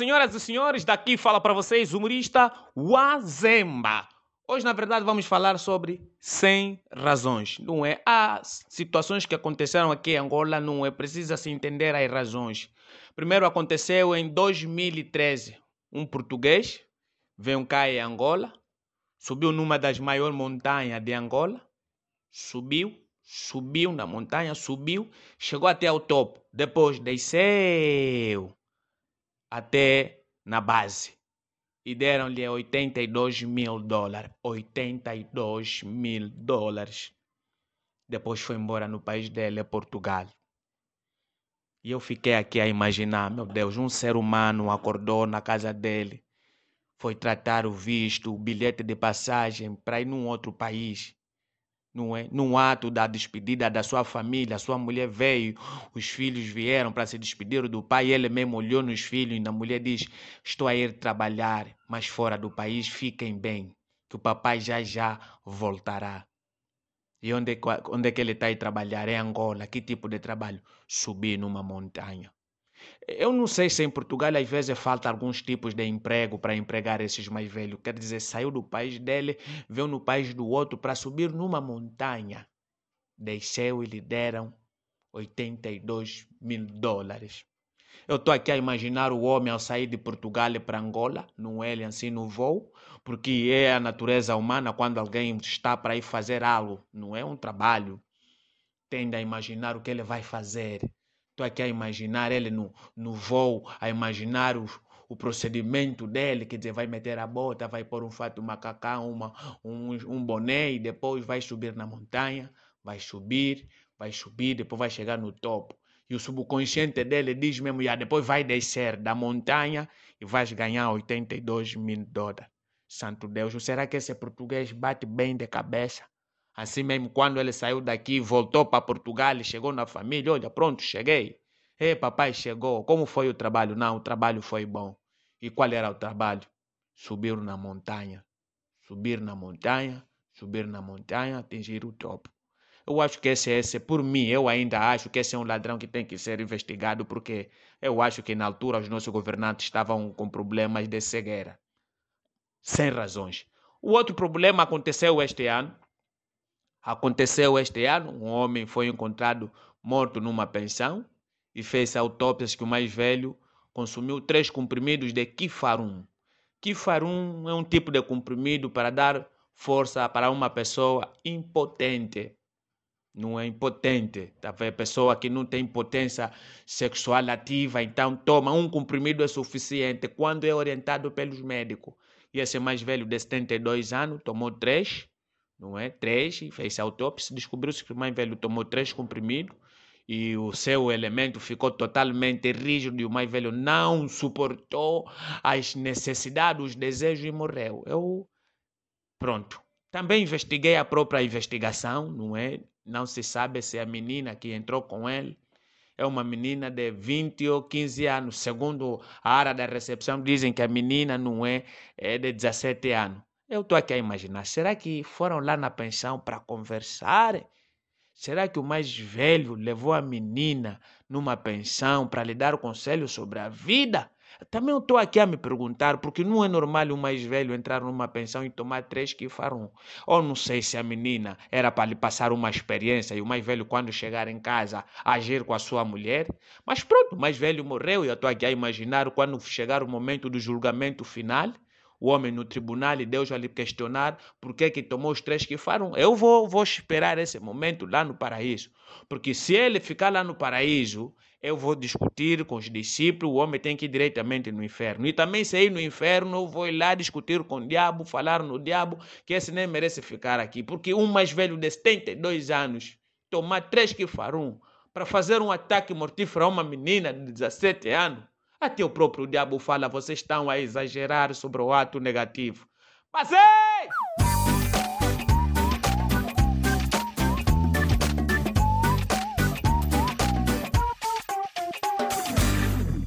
senhoras e senhores, daqui fala para vocês o humorista Wazemba. Hoje, na verdade, vamos falar sobre 100 razões, não é? Há situações que aconteceram aqui em Angola, não é? Precisa se entender as razões. Primeiro aconteceu em 2013. Um português veio cá em Angola, subiu numa das maiores montanhas de Angola, subiu, subiu na montanha, subiu, chegou até o topo, depois desceu até na base. E deram-lhe 82 mil dólares. 82 mil dólares. Depois foi embora no país dele, Portugal. E eu fiquei aqui a imaginar, meu Deus, um ser humano acordou na casa dele, foi tratar o visto, o bilhete de passagem para ir num outro país não é? Num ato da despedida da sua família, sua mulher veio, os filhos vieram para se despedir do pai, ele mesmo olhou nos filhos e a mulher diz: Estou a ir trabalhar, mas fora do país, fiquem bem, que o papai já já voltará. E onde, onde é que ele está a trabalhar? É Angola. Que tipo de trabalho? Subir numa montanha. Eu não sei se em Portugal às vezes falta alguns tipos de emprego para empregar esses mais velhos. Quer dizer, saiu do país dele, veio no país do outro para subir numa montanha. Desceu e lhe deram 82 mil dólares. Eu estou aqui a imaginar o homem ao sair de Portugal para Angola, no ele assim no voo, porque é a natureza humana quando alguém está para ir fazer algo, não é um trabalho. Tende a imaginar o que ele vai fazer Estou aqui a imaginar ele no, no voo, a imaginar o, o procedimento dele, quer dizer, vai meter a bota, vai pôr um fato macacão, uma, um, um boné e depois vai subir na montanha, vai subir, vai subir, depois vai chegar no topo. E o subconsciente dele diz mesmo, já depois vai descer da montanha e vais ganhar 82 mil dólares. Santo Deus, será que esse português bate bem de cabeça? Assim mesmo, quando ele saiu daqui, voltou para Portugal chegou na família, olha, pronto, cheguei. Ei, papai chegou. Como foi o trabalho? Não, o trabalho foi bom. E qual era o trabalho? Subir na montanha. Subir na montanha, subir na montanha, atingir o topo. Eu acho que esse, esse, por mim, eu ainda acho que esse é um ladrão que tem que ser investigado, porque eu acho que na altura os nossos governantes estavam com problemas de cegueira. Sem razões. O outro problema aconteceu este ano. Aconteceu este ano, um homem foi encontrado morto numa pensão e fez autópsias que o mais velho consumiu três comprimidos de Kifarum. Kifarum é um tipo de comprimido para dar força para uma pessoa impotente. Não é impotente, tá vendo? Pessoa que não tem potência sexual ativa, então toma um comprimido é suficiente quando é orientado pelos médicos. E esse mais velho de 72 anos tomou três não é? Três, fez autópsia, descobriu-se que o mais velho tomou três comprimidos e o seu elemento ficou totalmente rígido e o mais velho não suportou as necessidades, os desejos e morreu. Eu, pronto. Também investiguei a própria investigação, não é? Não se sabe se a menina que entrou com ele é uma menina de 20 ou 15 anos. Segundo a área da recepção, dizem que a menina não é, é de 17 anos. Eu estou aqui a imaginar, será que foram lá na pensão para conversar? Será que o mais velho levou a menina numa pensão para lhe dar conselho sobre a vida? Também estou aqui a me perguntar, porque não é normal o mais velho entrar numa pensão e tomar três que farão. Ou não sei se a menina era para lhe passar uma experiência e o mais velho, quando chegar em casa, agir com a sua mulher. Mas pronto, o mais velho morreu e eu estou aqui a imaginar quando chegar o momento do julgamento final o homem no tribunal e Deus vai lhe questionar por que, que tomou os três que foram. Eu vou, vou esperar esse momento lá no paraíso. Porque se ele ficar lá no paraíso, eu vou discutir com os discípulos, o homem tem que ir diretamente no inferno. E também se ir no inferno, vou lá discutir com o diabo, falar no diabo, que esse nem merece ficar aqui. Porque um mais velho de 72 anos, tomar três que farão para fazer um ataque mortífero a uma menina de 17 anos, até o próprio diabo fala, vocês estão a exagerar sobre o ato negativo. Mas ei!